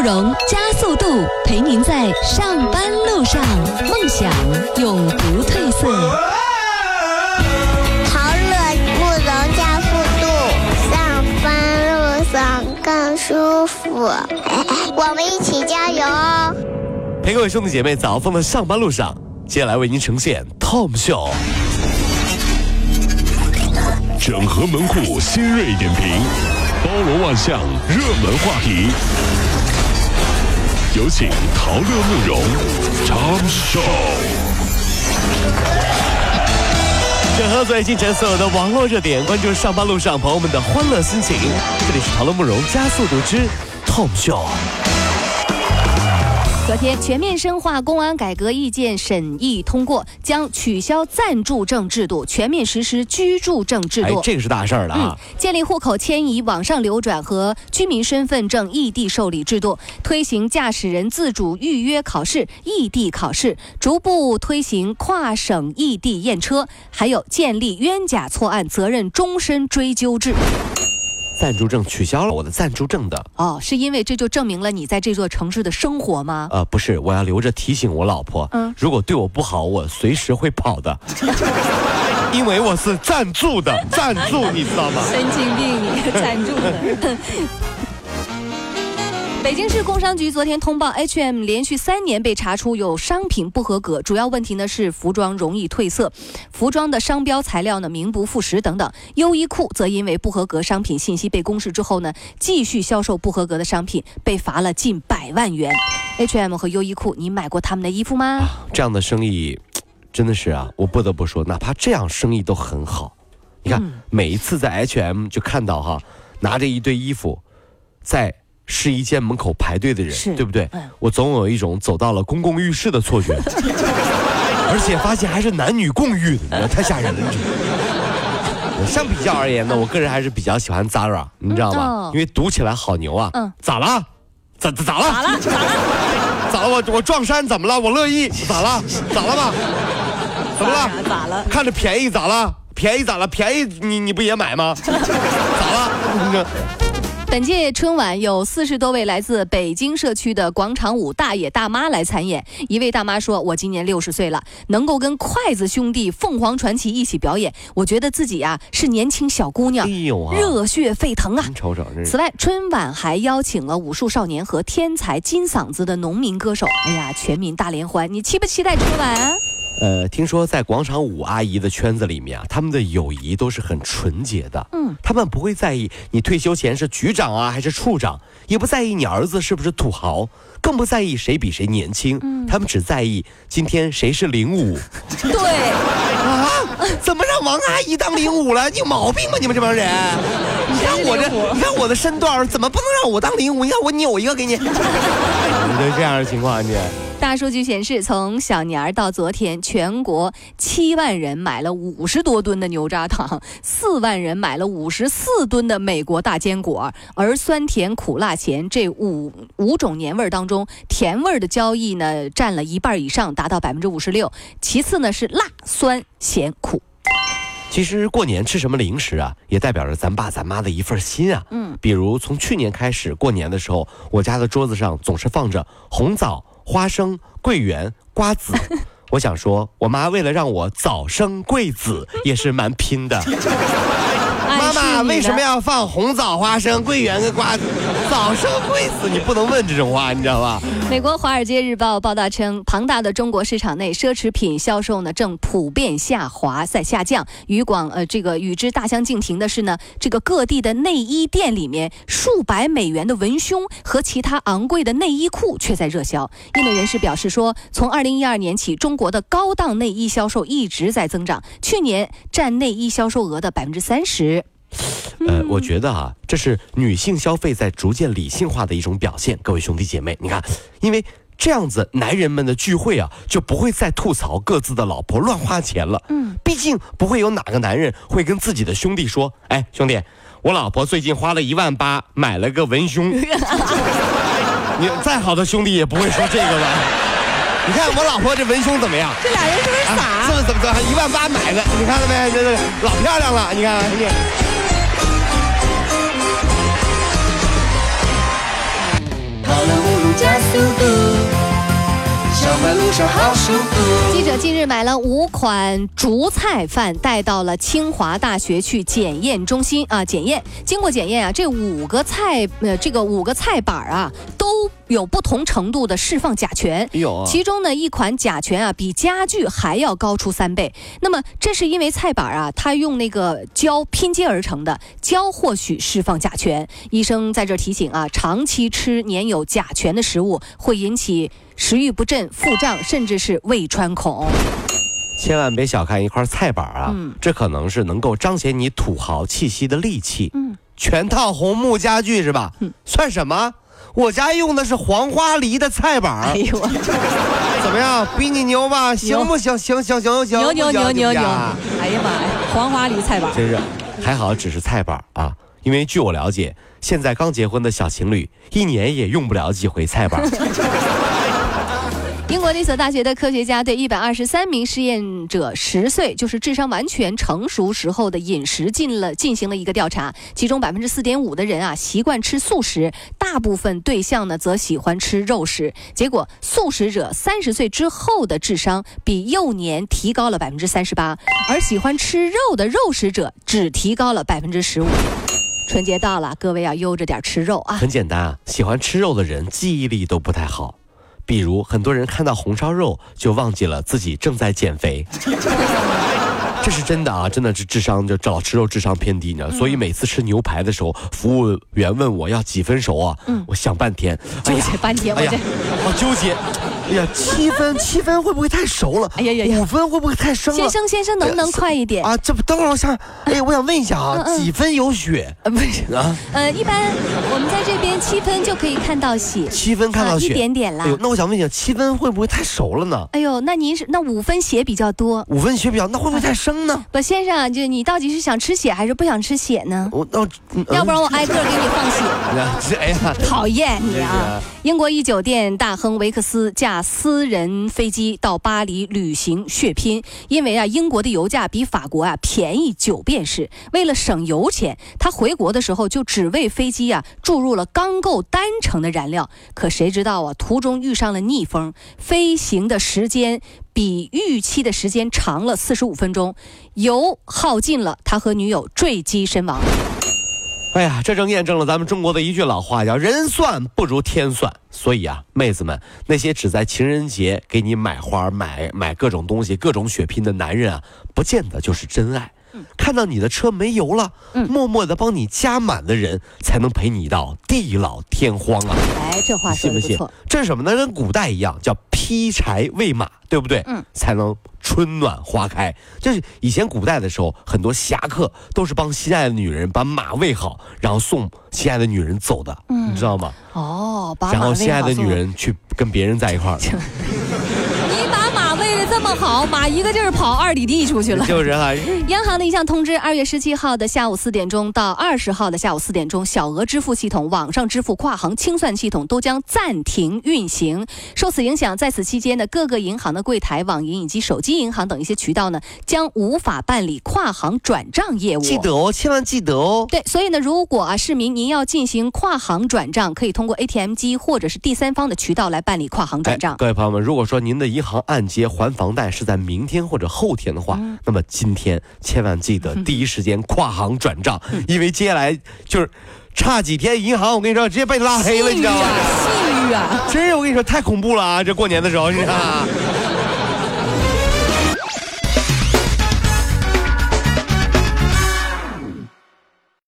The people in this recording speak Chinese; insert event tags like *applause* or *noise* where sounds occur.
慕容加速度，陪您在上班路上，梦想永不褪色。陶乐慕容加速度，上班路上更舒服。*laughs* 我们一起加油哦！陪各位兄弟姐妹早放在上班路上，接下来为您呈现 Tom Show。整合门户新锐点评，包罗万象，热门话题。有请陶乐慕容 Tom Show。整合最近前所有的网络热点，关注上班路上朋友们的欢乐心情。这里是陶乐慕容加速度之 Tom Show。昨天，全面深化公安改革意见审议通过，将取消暂住证制度，全面实施居住证制度。哎，这个是大事儿了啊！建立户口迁移、网上流转和居民身份证异地受理制度，推行驾驶人自主预约考试、异地考试，逐步推行跨省异地验车，还有建立冤假错案责任终身追究制。暂住证取消了，我的暂住证的哦，是因为这就证明了你在这座城市的生活吗？呃，不是，我要留着提醒我老婆，嗯，如果对我不好，我随时会跑的，*laughs* 因为我是暂住的，暂住，你知道吗？神经病，你暂住的。北京市工商局昨天通报，H&M 连续三年被查出有商品不合格，主要问题呢是服装容易褪色，服装的商标材料呢名不副实等等。优衣库则因为不合格商品信息被公示之后呢，继续销售不合格的商品，被罚了近百万元。H&M 和优衣库，你买过他们的衣服吗？这样的生意真的是啊，我不得不说，哪怕这样生意都很好。你看，每一次在 H&M 就看到哈，拿着一堆衣服在。试衣间门口排队的人，对不对？我总有一种走到了公共浴室的错觉，*laughs* 而且发现还是男女共浴的，太吓人了。相比较而言呢，我个人还是比较喜欢 Zara，你知道吗？因为读起来好牛啊。嗯。咋了？咋咋了？咋了？咋了？咋了？*laughs* 我我撞衫怎么了？我乐意。咋了？咋了吧？怎么了？咋了？看着便宜咋了？便宜咋了？便宜你你不也买吗？*laughs* 咋了？本届春晚有四十多位来自北京社区的广场舞大爷大妈来参演。一位大妈说：“我今年六十岁了，能够跟筷子兄弟、凤凰传奇一起表演，我觉得自己啊是年轻小姑娘，热血沸腾啊！”瞅瞅，此外，春晚还邀请了武术少年和天才金嗓子的农民歌手。哎呀，全民大联欢，你期不期待春晚啊？呃，听说在广场舞阿姨的圈子里面啊，他们的友谊都是很纯洁的。嗯，他们不会在意你退休前是局长啊还是处长，也不在意你儿子是不是土豪，更不在意谁比谁年轻。嗯，他们只在意今天谁是零五。*laughs* 对啊，怎么让王阿姨当零五了？你有毛病吗？你们这帮人！你看我这，你看我的身段，怎么不能让我当零五？你看我扭一个给你。*laughs* 你就这样的情况，你。大数据显示，从小年儿到昨天，全国七万人买了五十多吨的牛轧糖，四万人买了五十四吨的美国大坚果。而酸甜苦辣咸这五五种年味儿当中，甜味儿的交易呢占了一半以上，达到百分之五十六。其次呢是辣、酸、咸、苦。其实过年吃什么零食啊，也代表着咱爸咱妈的一份心啊。嗯，比如从去年开始，过年的时候，我家的桌子上总是放着红枣。花生、桂圆、瓜子，*laughs* 我想说，我妈为了让我早生贵子，也是蛮拼的。*laughs* 妈妈为什么要放红枣、花生、桂圆跟瓜子？早生贵子，你不能问这种话，你知道吧？美国《华尔街日报》报道称，庞大的中国市场内，奢侈品销售呢正普遍下滑，在下降。与广呃这个与之大相径庭的是呢，这个各地的内衣店里面，数百美元的文胸和其他昂贵的内衣裤却在热销。业内人士表示说，从二零一二年起，中国的高档内衣销售一直在增长，去年占内衣销售额的百分之三十。呃，我觉得啊，这是女性消费在逐渐理性化的一种表现。各位兄弟姐妹，你看，因为这样子，男人们的聚会啊，就不会再吐槽各自的老婆乱花钱了。嗯，毕竟不会有哪个男人会跟自己的兄弟说：“哎，兄弟，我老婆最近花了一万八买了个文胸。*laughs* ”你再好的兄弟也不会说这个吧？你看我老婆这文胸怎么样？这俩人是不是傻？是不是怎么着？一万八买的，你看到没？这这老漂亮了，你看好了，不如加速度。小路上好舒服。记者近日买了五款竹菜饭，带到了清华大学去检验中心啊。检验经过检验啊，这五个菜，呃，这个五个菜板啊都。有不同程度的释放甲醛。有啊其中呢一款甲醛啊比家具还要高出三倍。那么这是因为菜板啊它用那个胶拼接而成的，胶或许释放甲醛。医生在这提醒啊，长期吃粘有甲醛的食物会引起食欲不振、腹胀，甚至是胃穿孔。千万别小看一块菜板啊，嗯这可能是能够彰显你土豪气息的利器。嗯全套红木家具是吧？算什么？我家用的是黄花梨的菜板儿，哎呦，*laughs* 怎么样？比你牛吧？行不行？行行行行，牛牛不行牛牛牛！行不行哎呀妈呀，黄花梨菜板。真是，还好只是菜板儿啊，因为据我了解，现在刚结婚的小情侣一年也用不了几回菜板儿。*laughs* 英国那所大学的科学家对一百二十三名试验者十岁，就是智商完全成熟时候的饮食进了进行了一个调查，其中百分之四点五的人啊习惯吃素食，大部分对象呢则喜欢吃肉食。结果，素食者三十岁之后的智商比幼年提高了百分之三十八，而喜欢吃肉的肉食者只提高了百分之十五。春节到了，各位要悠着点吃肉啊！很简单啊，喜欢吃肉的人记忆力都不太好。比如，很多人看到红烧肉就忘记了自己正在减肥，*laughs* 这是真的啊！真的是智商就老吃肉智商偏低，呢？所以每次吃牛排的时候，服务员问我要几分熟啊？我想半天，哎纠呀结半天，我哎呀这。，好纠结。哎呀，七分 *laughs* 七分会不会太熟了？哎呀呀呀五分会不会太生了？先生先生，能不能快一点？啊，这不等会儿我想，哎，我想问一下啊，嗯嗯几分有血呃，不是，啊？呃，一般我们在这边七分就可以看到血，七分看到血，啊一点点啦哎，那我想问一下，七分会不会太熟了呢？哎呦，那您是那五分血比较多。五分血比较，那会不会太生呢？不，先生，就你到底是想吃血还是不想吃血呢？我那要不然我挨个给你放血。*laughs* 哎呀，讨厌你啊！英国一酒店大亨维克斯驾私人飞机到巴黎旅行血拼，因为啊，英国的油价比法国啊便宜九便士。为了省油钱，他回国的时候就只为飞机啊注入了钢构单程的燃料。可谁知道啊，途中遇上了逆风，飞行的时间比预期的时间长了四十五分钟，油耗尽了，他和女友坠机身亡。哎呀，这正验证了咱们中国的一句老话，叫“人算不如天算”。所以啊，妹子们，那些只在情人节给你买花、买买各种东西、各种血拼的男人啊，不见得就是真爱。看到你的车没油了，默默的帮你加满的人，才能陪你到地老天荒啊！哎，这话你信不信？这是什么呢？跟古代一样，叫劈柴喂马，对不对？嗯，才能春暖花开。就是以前古代的时候，很多侠客都是帮心爱的女人把马喂好，然后送心爱的女人走的，嗯你知道吗？哦，把然后心爱的女人去跟别人在一块儿，你把马喂得这么好，马一个劲儿跑二里地出去了。就是啊，*laughs* 央行的一项通知，二月十七号的下午四点钟到二十号的下午四点钟，小额支付系统、网上支付、跨行清算系统都将暂停运行。受此影响，在此期间呢，各个银行的柜台、网银以及手机银行等一些渠道呢，将无法办理跨行转账业务。记得哦，千万记得哦。对，所以呢，如果啊市民您要进行跨行转账，可以通过 ATM 机或者是第三方的渠道来办理跨行转账哎。各位朋友们，如果说您的银行按揭还房贷是在明天或者后天的话，嗯那么今天千万记得第一时间跨行转账，因为接下来就是差几天，银行我跟你说直接被拉黑了，你知道吗？信誉啊！真是我跟你说太恐怖了啊！这过年的时候，你看啊。